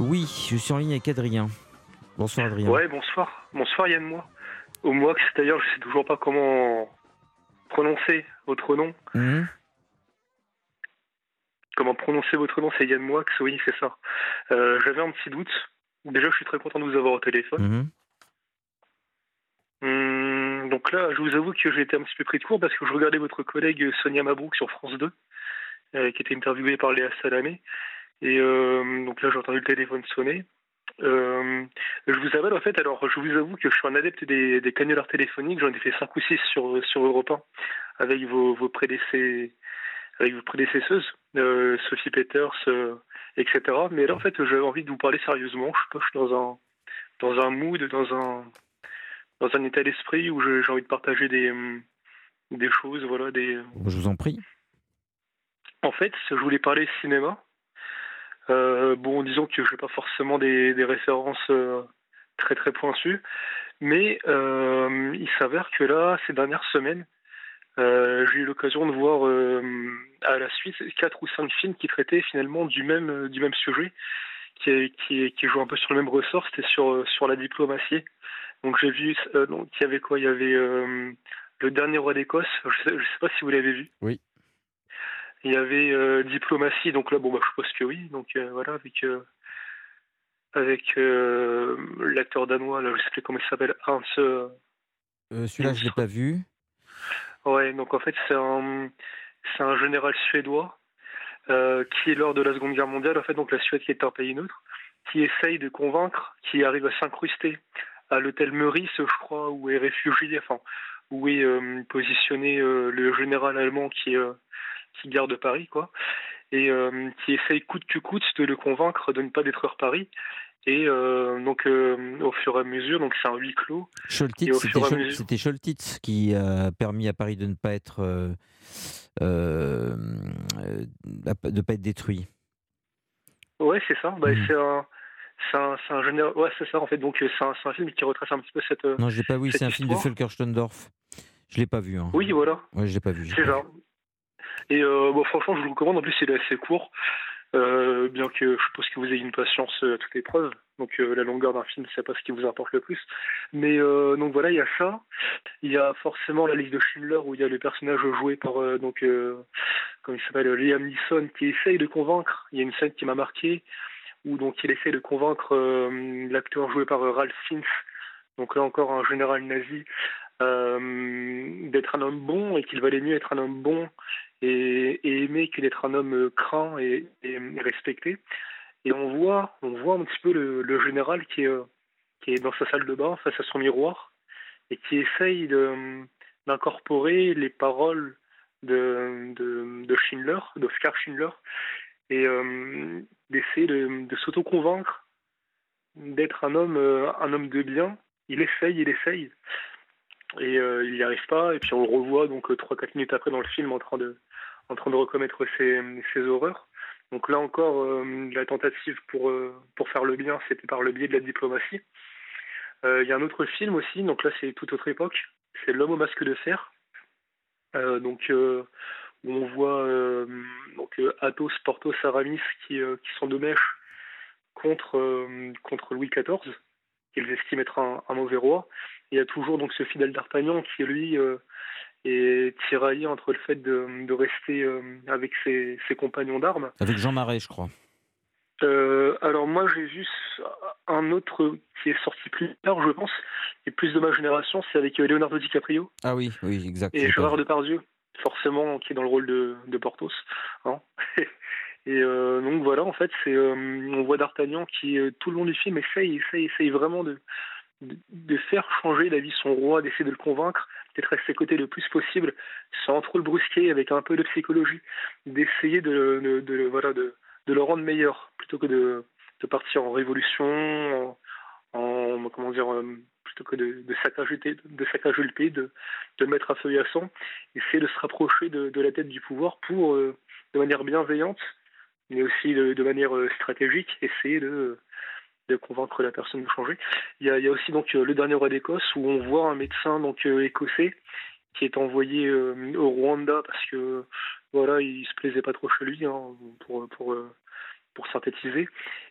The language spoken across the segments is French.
Oui, je suis en ligne avec Adrien. Bonsoir Adrien. Ouais, bonsoir. Bonsoir Yann Moi. Au Moix, d'ailleurs, je sais toujours pas comment prononcer votre nom. Mhm. Comment prononcer votre nom C'est Yann Moix, oui, c'est ça. Euh, J'avais un petit doute. Déjà, je suis très content de vous avoir au téléphone. Mhm. Hum, donc là, je vous avoue que j'ai été un petit peu pris de court parce que je regardais votre collègue Sonia Mabrouk sur France 2, euh, qui était interviewée par Léa Salamé. Et euh, donc là, j'ai entendu le téléphone sonner. Euh, je vous appelle en fait, alors je vous avoue que je suis un adepte des, des canulars téléphoniques, j'en ai fait 5 ou 6 sur, sur Europe 1 avec vos, vos, avec vos prédécesseuses, euh, Sophie Peters, euh, etc. Mais là en fait, j'avais envie de vous parler sérieusement. Je je suis dans un, dans un mood, dans un, dans un état d'esprit où j'ai envie de partager des, des choses, voilà, des. Je vous en prie. En fait, je voulais parler cinéma. Euh, bon, disons que je n'ai pas forcément des, références euh, très très pointues, mais euh, il s'avère que là, ces dernières semaines, j'ai eu l'occasion de voir à la suite quatre ou cinq films qui traitaient finalement du même du même sujet, qui qui, jouent un peu sur le même ressort. C'était sur sur la diplomatie. Donc j'ai vu, donc il y avait quoi? Il y avait le dernier roi d'Écosse. Je sais, je sais pas si vous l'avez vu. Oui. Il y avait euh, diplomatie, donc là, bon, bah, je suppose que oui. Donc euh, voilà, avec euh, avec l'acteur danois, là, je sais plus comment il s'appelle, Hans. Celui-là, je ne l'ai pas vu. ouais, donc en fait, c'est un c'est un général suédois qui, lors de la Seconde Guerre mondiale, en fait, donc la Suède qui est un pays neutre, qui essaye de convaincre, qui arrive à s'incruster à l'hôtel Meurice, je crois, où est réfugié, enfin, où est positionné le général allemand qui qui garde Paris, quoi, et euh, qui essaye coûte que coûte de le convaincre de ne pas détruire Paris. Et euh, donc, euh, au fur et à mesure, donc c'est un huis clos. C'était mesure- Scholtitz qui a permis à Paris de ne pas être, de pas être détruit. Ouais, c'est ça. Bah, Mhm. c'est un, c'est un, un général. Ouais, c'est ça. En fait, donc c'est un, film qui retrace un petit peu cette. Non, je l'ai pas vu. C'est un film de Volker Stendorf. Je l'ai pas vu. Hein. Oui, voilà. Ouais, je l'ai pas vu. C'est ça. Et euh, bon, franchement, je vous le recommande. En plus, il est assez court. Euh, bien que je suppose que vous ayez une patience euh, à toute épreuve. Donc, la longueur d'un film, c'est pas ce qui vous importe le plus. Mais donc voilà, il y a ça. Il y a forcément la liste de Schindler où il y a le personnage joué par donc comment il s'appelle Liam Neeson qui essaye de convaincre. Il y a une scène qui m'a marqué où donc il essaye de convaincre l'acteur joué par Ralph Fiennes. Donc là encore un général nazi d'être un homme bon et qu'il valait mieux être un homme bon et, aimer que d'être un homme craint et, respecté. Et on voit, on voit un petit peu le, général qui est, qui est dans sa salle de bain face à son miroir et qui essaye d'incorporer les paroles de, de, Schindler, d'Oscar Schindler, et euh, d'essayer de, de s'auto-convaincre d'être un homme, euh, un homme de bien. Il essaye, il essaye, et euh, il n'y arrive pas. Et puis on le revoit donc trois, quatre minutes après dans le film en train de, en train de recommettre ses, horreurs. Donc là encore, euh, la tentative pour, euh, pour faire le bien, c'était par le biais de la diplomatie. Euh, Il y a un autre film aussi, donc là c'est toute autre époque, c'est L'homme au masque de fer. Donc où on voit donc Athos, Porthos, Aramis qui, sont de mèche contre, Louis XIV, qu'ils estiment être un, mauvais roi. Il y a toujours donc ce fidèle d'Artagnan qui lui est tiraillé entre le fait de, de rester euh, avec ses, ses compagnons d'armes Avec Jean Marais, je crois. euh, alors moi j'ai vu un autre qui est sorti plus tard, je pense, et plus de ma génération, c'est avec euh, Leonardo DiCaprio Ah oui, oui, exact. et Gérard. Depardieu, forcément qui est dans le rôle de, de Porthos. hein. et euh, donc voilà, en fait, c'est euh, on voit D'Artagnan qui tout le long du film essaye, essaye, essaye vraiment de, de, de faire changer d'avis son roi, d'essayer de le convaincre, d'être à ses côtés le plus possible, sans trop le brusquer, avec un peu de psychologie, d'essayer de, voilà de, le rendre meilleur plutôt que de, partir en révolution, en, en- comment dire, euh, plutôt que de, de saccager de le pays, de, le mettre à feu et à sang, essayer de se rapprocher de, la tête du pouvoir pour, euh, de manière bienveillante, mais aussi de, de manière euh, stratégique, essayer de, de convaincre la personne de changer. Il y a, aussi donc euh, le dernier roi d'Écosse où on voit un médecin donc euh, écossais qui est envoyé euh, au Rwanda parce que voilà il se plaisait pas trop chez lui hein, pour pour pour synthétiser.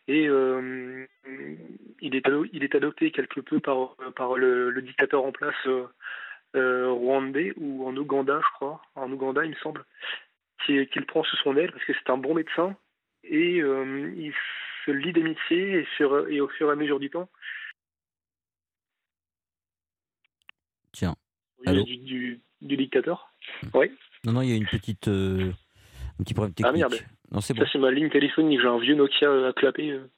Et il, est, il est adopté quelque peu par, par le, dictateur en place rwandais ou en Ouganda, je crois, en Ouganda, il me semble, qu'il qui prend sous son aile parce que c'est un bon médecin et il se lie d'amitié et, et au fur et à mesure du temps, Tiens. Du, dictateur. Hmm. Oui. Non, non, il y a une petite, euh, un petit problème technique. Ah merde. Non, c'est bon. Ça, c'est ma ligne téléphonique. J'ai un vieux Nokia à clapper. Euh.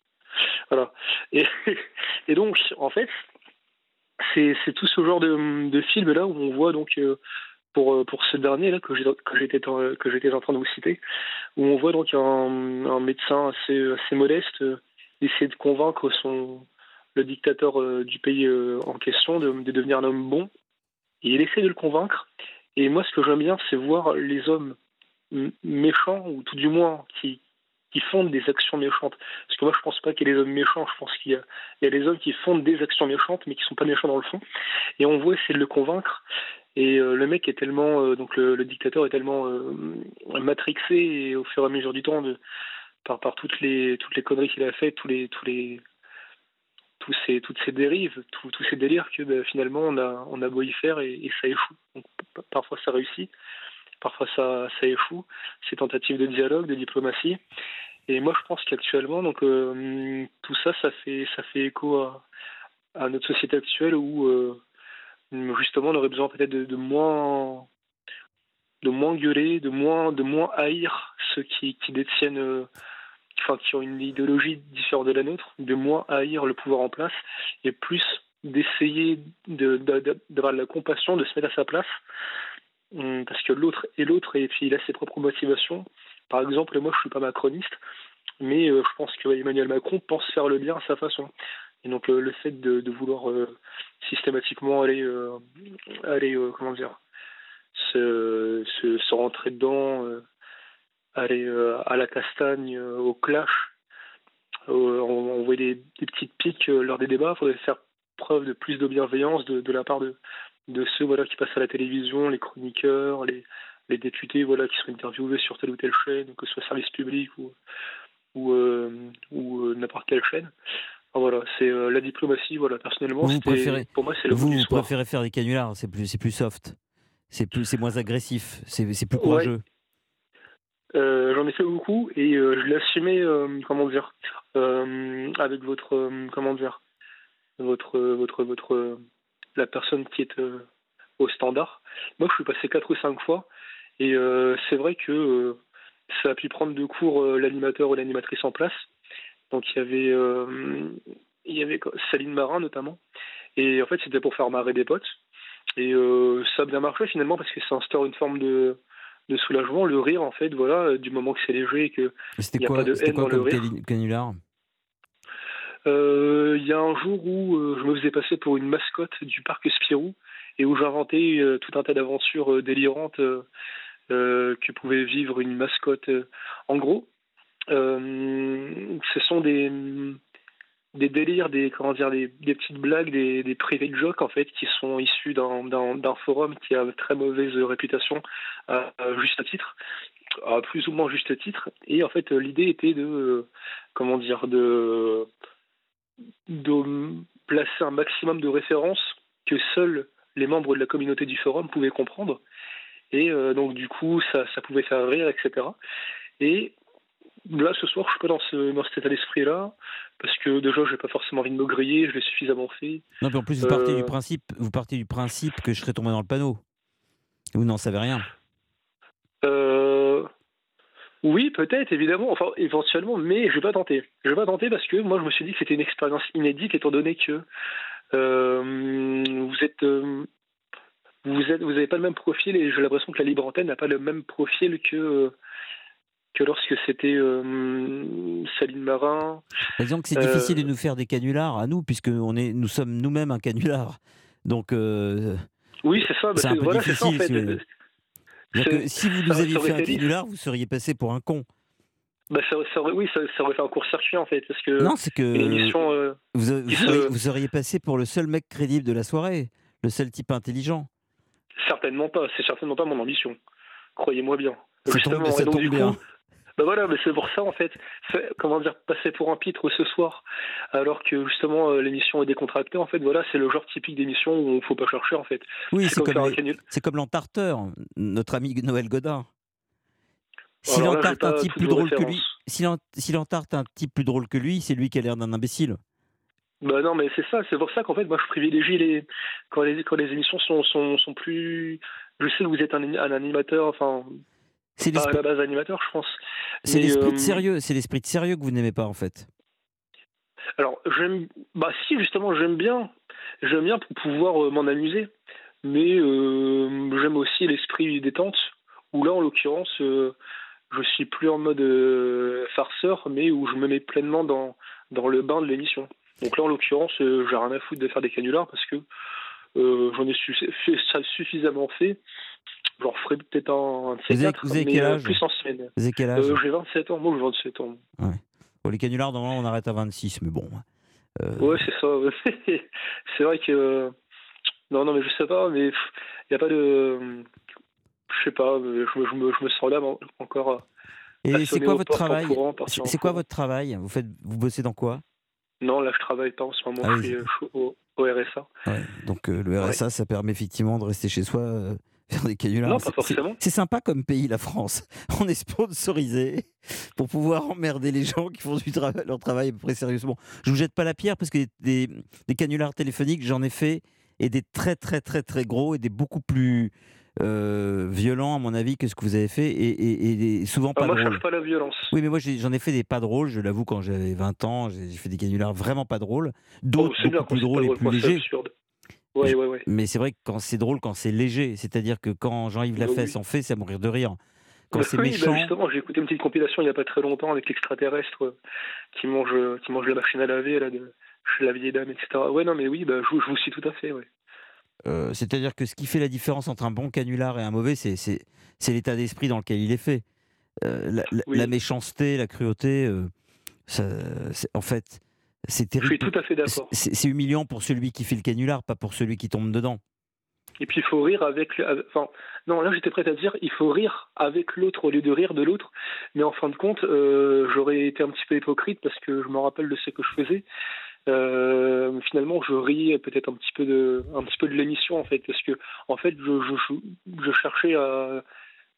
Voilà. Et, et, donc, en fait, c'est, tout ce genre de, de film là où on voit donc. Euh, pour, pour ce dernier là que, j'étais que j'étais en train de vous citer, où on voit donc un, médecin assez, assez modeste essayer de convaincre son, le dictateur du pays en question de, de, devenir un homme bon il essaie de le convaincre. Et moi, ce que j'aime bien, c'est voir les hommes méchants, ou tout du moins qui, qui fondent des actions méchantes. Parce que moi, je pense pas qu'il y ait des hommes méchants, je pense qu'il y a, des hommes qui fondent des actions méchantes, mais qui sont pas méchants dans le fond. Et on voit essayer de le convaincre. Et euh, le mec est tellement, euh, donc le, dictateur est tellement euh, matrixé et au fur et à mesure du temps par, par toutes les toutes les conneries qu'il a faites, tous les tous les tous ces, toutes ces dérives, tous ces délires que ben, finalement on a, on a beau y faire et, ça échoue. parfois ça réussit, parfois ça, ça échoue, ces tentatives de dialogue, de diplomatie. Et moi je pense qu'actuellement, donc tout ça, ça fait, ça fait écho à, à notre société actuelle où justement on aurait besoin peut-être de, moins de moins gueuler, de moins, de moins haïr ceux qui, qui détiennent euh, enfin, qui ont une idéologie différente de la nôtre, de moins haïr le pouvoir en place et plus d'essayer d'avoir de, la compassion, de se mettre à sa place, hum, parce que l'autre est l'autre et puis il a ses propres motivations. Par exemple, moi je suis pas macroniste, mais euh, je pense que Emmanuel Macron pense faire le bien à sa façon. Et donc euh, le fait de, vouloir euh, systématiquement aller, aller comment dire, se, se, rentrer dedans aller euh, à la castagne, euh, au clash. Euh, on, voit des, petites piques lors des débats. Il faudrait faire preuve de plus de bienveillance de, la part de, de ceux voilà, qui passent à la télévision, les chroniqueurs, les, les députés voilà, qui sont interviewés sur telle ou telle chaîne, que ce soit service public ou, ou n'importe quelle chaîne. Voilà, c'est la diplomatie. Voilà, personnellement, vous préférez, pour moi, c'est le Vous, préférez faire des canulars, c'est plus, c'est plus soft, c'est plus, c'est moins agressif, c'est, c'est plus courageux. Euh, j'en ai fait beaucoup et euh, je l'ai assumé, euh, comment dire, avec votre, comment dire, votre, votre, votre, la personne qui est au standard. Moi, je suis passé quatre ou cinq fois et c'est vrai que ça a pu prendre de cours l'animateur ou l'animatrice en place. Donc il y avait, il y avait Saline Marin notamment et en fait c'était pour faire marrer des potes et ça a bien marché finalement parce que ça instaure une forme de de soulagement, le rire en fait, voilà, du moment que c'est léger et que il n'y a pas de haine dans le rire. canular? Euh, Il y a un jour où euh, je me faisais passer pour une mascotte du parc Spirou et où j'inventais euh, tout un tas d'aventures délirantes que pouvait vivre une mascotte. En gros, ce sont des des délires, des comment dire, des, petites blagues, des, des private jokes en fait, qui sont issus d'un forum qui a très mauvaise réputation, à, juste titre, à plus ou moins juste titre. Et en fait, l'idée était de, comment dire, de, de placer un maximum de références que seuls les membres de la communauté du forum pouvaient comprendre. Et euh, donc du coup, ça, ça pouvait faire rire, etc. Et là, ce soir, je suis pas dans, ce, dans cet état d'esprit-là, parce que déjà, j'ai pas forcément envie de me griller, je l'ai suffisamment fait. Non, mais en plus, vous partez, du euh, principe, vous partez du principe que je serais tombé dans le panneau. Vous n'en savez rien. Euh... Oui, peut-être, évidemment, enfin, éventuellement, mais je vais pas tenter. Je vais pas tenter parce que moi, je me suis dit que c'était une expérience inédite, étant donné que euh, vous êtes. Euh, vous êtes, vous n'avez pas le même profil et j'ai l'impression que la libre antenne n'a pas le même profil que que lorsque c'était euh, Saline Marin. Disons que c'est difficile de euh, nous faire des canulars à nous, puisque on est, nous sommes nous-mêmes un canular. Donc. Euh, oui, c'est ça. C'est un peu difficile. Si, si, vous nous aviez fait un canular, vous seriez passé pour un con. Bah, ça, oui, ça, aurait fait un court-circuit en fait. Parce que non, c'est que. vous, seriez, vous seriez passé pour le seul mec crédible de la soirée, le seul type intelligent. Certainement pas, c'est certainement pas mon ambition. Croyez-moi bien. Ça tombe, ça tombe bien. Bah voilà, mais c'est pour ça en fait, comment dire, passer pour un pitre ce soir, alors que justement euh, l'émission est décontractée, en fait, voilà, c'est le genre typique d'émission où il ne faut pas chercher en fait. Oui, c'est comme, comme l'entarteur, notre ami Noël Godin. Si l'entarte un type plus drôle que lui, si l'entarte un type plus drôle que lui, c'est lui qui a l'air d'un imbécile. Bah non, mais c'est ça, c'est pour ça qu'en fait, moi je privilégie les quand les quand les émissions sont sont, sont plus. Je sais que vous êtes un, un animateur, enfin c'est pas à la base animateur, je pense. C'est l'esprit de euh, sérieux, c'est l'esprit de sérieux que vous n'aimez pas en fait. Alors j'aime, bah si justement j'aime bien, j'aime bien pour pouvoir euh, m'en amuser, mais euh, j'aime aussi l'esprit détente. Où là en l'occurrence, je suis plus en mode farceur, mais où je me mets pleinement dans dans le bain de l'émission. Donc là, en l'occurrence, j'ai rien à foutre de faire des canulars parce que j'en ai fait ça suffisamment fait. J'en ferai peut-être un, de ces quatre, quel euh, âge plus en semaine. Vous avez quel âge J'ai 27 ans, moi j'ai 27 ans. Ouais. Pour les canulars, normalement, on arrête à 26, mais bon. Ouais, c'est ça. c'est vrai que. Non, non, mais je sais pas, mais il n'y a pas de. Je sais pas, je, me, je me sens là encore. Et c'est quoi votre travail C'est quoi votre travail Vous faites, vous bossez dans quoi non, là, je travaille pas en ce moment. Ah je suis euh, au, RSA. Donc, euh, le RSA, ça permet effectivement de rester chez soi, euh, faire des canulars. Non, pas forcément. C'est sympa comme pays, la France. On est sponsorisé pour pouvoir emmerder les gens qui font du leur travail à peu près sérieusement. Je vous jette pas la pierre parce que des, des canulars téléphoniques, j'en ai fait et des très, très, très, très gros et des beaucoup plus euh, violent, à mon avis, que ce que vous avez fait, et, souvent pas moi, drôle. Moi, je pas la violence. Oui, mais moi, j'en ai, fait des pas drôles, je l'avoue, quand j'avais 20 ans, j'ai fait des canulars vraiment pas drôles, d'autres oh, beaucoup plus drôles et plus légers. Ouais, ouais, ouais. Mais c'est vrai que quand c'est drôle, quand c'est léger, c'est-à-dire que quand Jean-Yves Lafesse en fait, c'est à mourir de rire. Quand c'est bah, méchant. justement, j'ai écouté une petite compilation il n'y a pas très longtemps avec l'extraterrestre euh, qui mange, qui mange la machine à laver là, de, chez la vieille dame, etc. Ouais, non, mais oui, bah, je, je vous suis tout à fait. Ouais. Euh, c'est-à-dire que ce qui fait la différence entre un bon canular et un mauvais, c'est l'état d'esprit dans lequel il est fait. Euh, la, méchanceté, la cruauté, euh, en fait, c'est terrible. Je suis tout à fait d'accord. C'est humiliant pour celui qui fait le canular, pas pour celui qui tombe dedans. Et puis il faut rire avec. Enfin, non, là j'étais prêt à dire, il faut rire avec l'autre au lieu de rire de l'autre. Mais en fin de compte, j'aurais été un petit peu hypocrite parce que je me rappelle de ce que je faisais. Euh, finalement, je ris peut-être un petit peu de, un petit peu de l'émission en fait, parce que en fait, je, je, je cherchais à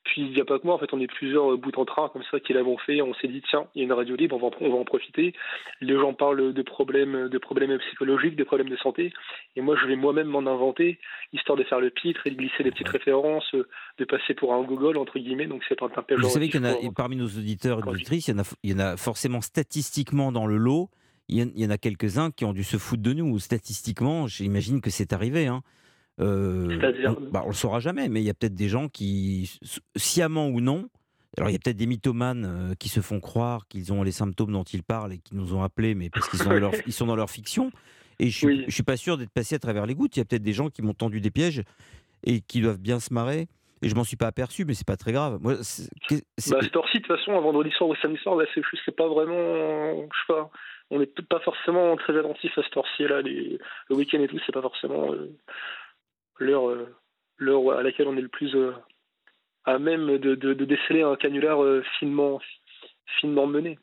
puis il n'y a pas que moi, en fait, on est plusieurs bouts en train comme ça qui l'avons fait. On s'est dit tiens, il y a une radio libre, on va, on va en profiter. Les gens parlent de problèmes, de problèmes psychologiques, de problèmes de santé, et moi je vais moi-même m'en inventer, histoire de faire le titre et de glisser des petites références, de passer pour un Google entre guillemets. Donc c'est pas un Vous savez qu'il y en a parmi nos auditeurs et auditrices, il y en a, il y en a forcément statistiquement dans le lot il y, en a quelques-uns qui ont dû se foutre de nous. Statistiquement, j'imagine que c'est arrivé. Hein. Euh, on, bah, on le saura jamais, mais il y a peut-être des gens qui, sciemment ou non, alors il y a peut-être des mythomanes euh, qui se font croire qu'ils ont les symptômes dont ils parlent et qui nous ont appelés, mais parce qu'ils sont, dans leur, ils sont dans leur fiction. Et je ne suis pas sûr d'être passé à travers les gouttes. Il y a peut-être des gens qui m'ont tendu des pièges et qui doivent bien se marrer. Et je m'en suis pas aperçu, mais c'est pas très grave. Moi, c'est, bah, cette heure-ci, de toute façon, un vendredi soir ou samedi soir, là, c'est, c'est pas vraiment. Je sais pas on n'est pas forcément très attentif à ce heure là le week-end et tout c'est pas forcément euh, l'heure euh, l'heure à laquelle on est le plus euh, à même de, déceler un canular finement finement mené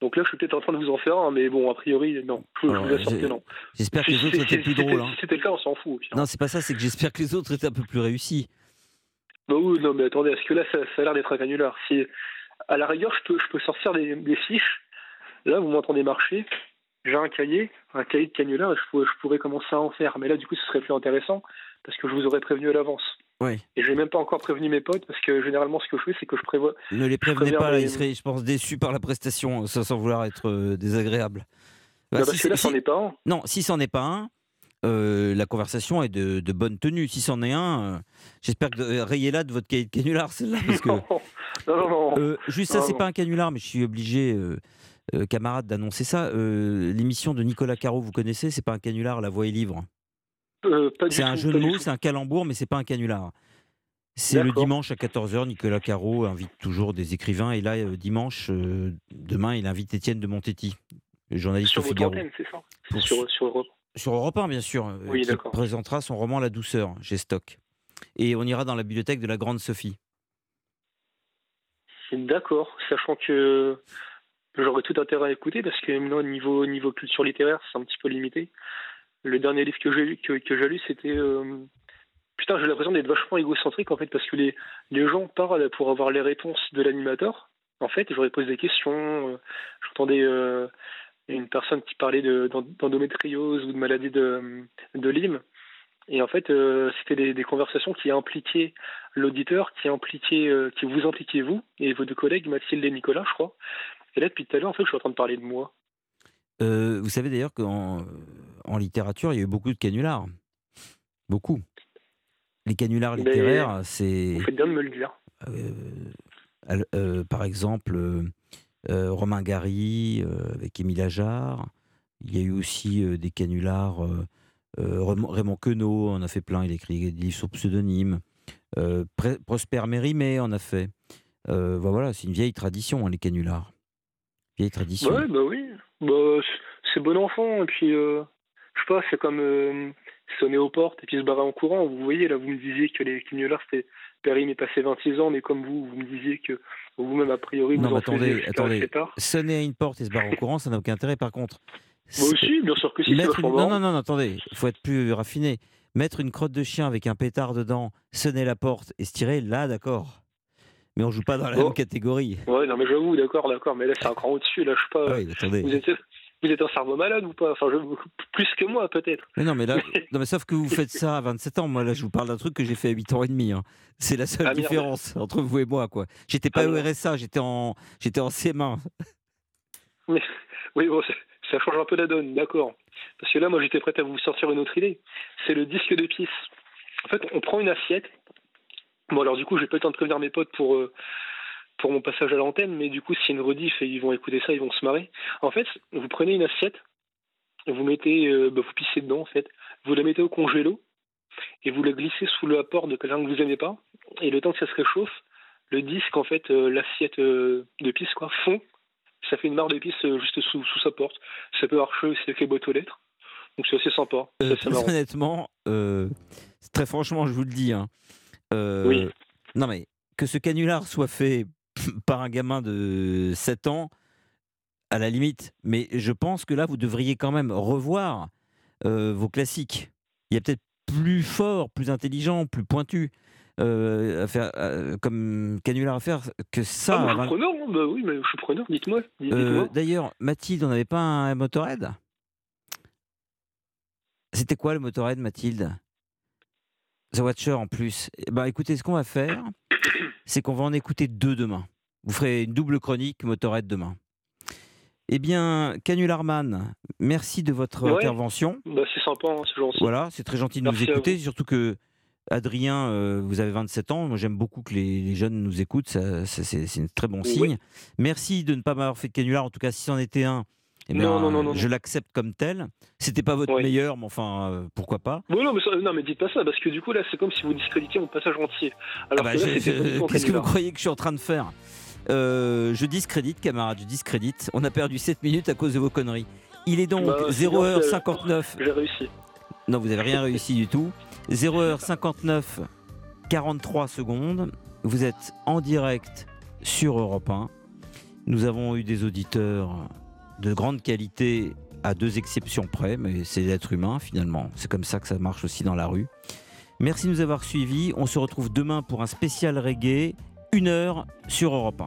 donc là, je suis peut-être en train de vous en faire un, mais bon, a priori, non. Je, vous assure que non. J'espère que les autres étaient plus drôles. Hein. Si c'était le cas, on s'en fout. Non, c'est pas ça, c'est que j'espère que les autres étaient un peu plus réussis. Bah oui, non, mais attendez, est-ce que là, ça, a l'air d'être un canular? Si, à la rigueur, je peux, je peux sortir des, des fiches Là, vous m'entendez marcher, j'ai un cahier, un cahier de canular, et je pourrais, commencer à en faire. Mais là, du coup, ce serait plus intéressant parce que je vous aurais prévenu à l'avance. Oui. Et je n'ai même pas encore prévenu mes potes parce que généralement, ce que je fais, c'est que je prévois. Ne les prévenez pas, là, ils seraient, je pense, déçus par la prestation, sans vouloir être euh, désagréable. Bah, parce que là, c'en est pas un. Non, si c'en est pas un, euh, la conversation est de, bonne tenue. Si c'en est un, euh, j'espère que rayez là de votre cahier de canular, celle-là. Parce que, non, non, non. juste ça, c'est pas un canular, mais je suis obligé. Euh, camarade d'annoncer ça. Euh, l'émission de Nicolas Caro, vous connaissez C'est pas un canular, La Voix est livre. Euh, c'est un jeu de mots, c'est un calembour, mais c'est pas un canular. C'est le dimanche à 14h. Nicolas Caro invite toujours des écrivains. Et là, dimanche, demain, il invite Étienne de Montetti, journaliste sur au Figaro. sur, sur, Europe. Sur Europe 1, bien sûr. Oui, qui présentera son roman La douceur, j'ai stock. Et on ira dans la bibliothèque de la Grande Sophie. D'accord, sachant que j'aurais tout intérêt à écouter parce que au niveau, niveau culture littéraire, c'est un petit peu limité. Le dernier livre que j'ai lu, c'était. Euh, putain, j'ai l'impression d'être vachement égocentrique en fait parce que les, gens parlent pour avoir les réponses de l'animateur. En fait, j'aurais posé des questions. Euh, j'entendais euh, une personne qui parlait d'endométriose ou de maladie de, Lyme. Et en fait, c'était des, conversations qui impliquaient l'auditeur, qui impliquaient, qui vous impliquaient vous et vos deux collègues, Mathilde et Nicolas, je crois. Et là, depuis tout à l'heure, en fait, je suis en train de parler de moi. Vous savez d'ailleurs qu'en en littérature, il y a eu beaucoup de canulars. Beaucoup. Les canulars littéraires, c'est. Vous faites bien de me le dire. par exemple, Romain Gary avec Émile Ajar. Il y a eu aussi des canulars euh, Raymond Queneau en a fait plein, il a écrit des livres sur pseudonyme. Euh, Prosper Mérimée en a fait. Euh, bah voilà, c'est une vieille tradition, hein, les canulars. Vieille tradition. Ouais, bah oui. Bah, c'est bon enfant. Et puis, je sais pas, c'est comme sonner aux portes et puis se barrer en courant. Vous voyez, là, vous me disiez que les canulars, c'était Périm est passé 26 ans, mais comme vous, vous me disiez que vous-même, a priori, vous non, en attendez, attendez. Sonner à une porte et se barrer en courant, ça n'a aucun intérêt. Par contre, moi aussi, bien sûr que si. Non, non, non, attendez, il faut être plus raffiné. Mettre une crotte de chien avec un pétard dedans, sonner la porte et se tirer, là, d'accord. Mais on joue pas dans la même catégorie. Ouais, non, mais j'avoue, d'accord, d'accord. Mais là, c'est un cran au-dessus. Là, je sais pas. Oui, attendez. Vous êtes, vous êtes un cerveau malade ou pas? Enfin, je, plus que moi, peut-être. Mais non, mais là, non, mais sauf que vous faites ça à 27 ans. Moi, là, je vous parle d'un truc que j'ai fait à 8 ans et demi. Hein. C'est la seule ah, différence entre vous et moi, quoi. J'étais pas ah, au RSA, j'étais en, j'étais en CM1. Mais, oui, bon, ça change un peu la donne, d'accord. Parce que là, moi, j'étais prêt à vous sortir une autre idée. C'est le disque de pisse. En fait, on prend une assiette. Bon, alors du coup, j'ai pas le temps de prévenir mes potes pour, euh, pour mon passage à l'antenne, mais du coup, c'est une rediff et ils vont écouter ça, ils vont se marrer. En fait, vous prenez une assiette, vous mettez, euh, bah, vous pissez dedans, en fait. Vous la mettez au congélo et vous la glissez sous le apport de quelqu'un que vous aimez pas. Et le temps que ça se réchauffe, le disque, en fait, euh, l'assiette de pisse, quoi, fond ça fait une barre d'épices euh, juste sous, sous, sa porte. Ça peut marcher aussi avec les boîtes aux lettres. Donc c'est assez sympa. Euh, honnêtement, euh, très franchement, je vous le dis. Hein, oui. Non mais que ce canular soit fait par un gamin de 7 ans, à la limite. Mais je pense que là, vous devriez quand même revoir vos classiques. Il y a peut-être plus fort, plus intelligent, plus pointu. Euh, à faire, euh, comme canular à faire que ça. Ah, preneur, hein. bah oui, mais je suis preneur, dites-moi. Euh, d'ailleurs, Mathilde, on n'avait pas un Motorhead? C'était quoi le Motorhead, Mathilde? The Watcher en plus. Bah écoutez, ce qu'on va faire, c'est qu'on va en écouter deux demain. Vous ferez une double chronique Motorhead demain. Eh bien, Canularman, merci de votre intervention. Bah, c'est sympa, hein, c'est gentil. Voilà, c'est très gentil de nous écouter, surtout que Adrien, euh, vous avez 27 ans. Moi, j'aime beaucoup que les, jeunes nous écoutent. c'est un très bon signe. Merci de ne pas m'avoir fait de canular. En tout cas, si c'en était un, eh je l'accepte comme tel. C'était pas votre meilleur, mais enfin, euh, pourquoi pas non, mais non, mais dites pas ça, parce que du coup, là, c'est comme si vous discréditiez mon passage entier. Alors ah bah, Qu'est-ce que vous croyez que je suis en train de faire? Euh, Je discrédite, camarade, je discrédite. On a perdu 7 minutes à cause de vos conneries. Il est donc 0h59. Bah, J'ai réussi. Non, vous n'avez rien réussi du tout. 0h59, 43 secondes. Vous êtes en direct sur Europe 1. Nous avons eu des auditeurs de grande qualité à deux exceptions près, mais c'est l'être humain finalement. C'est comme ça que ça marche aussi dans la rue. Merci de nous avoir suivis. On se retrouve demain pour un spécial reggae, une heure sur Europe 1.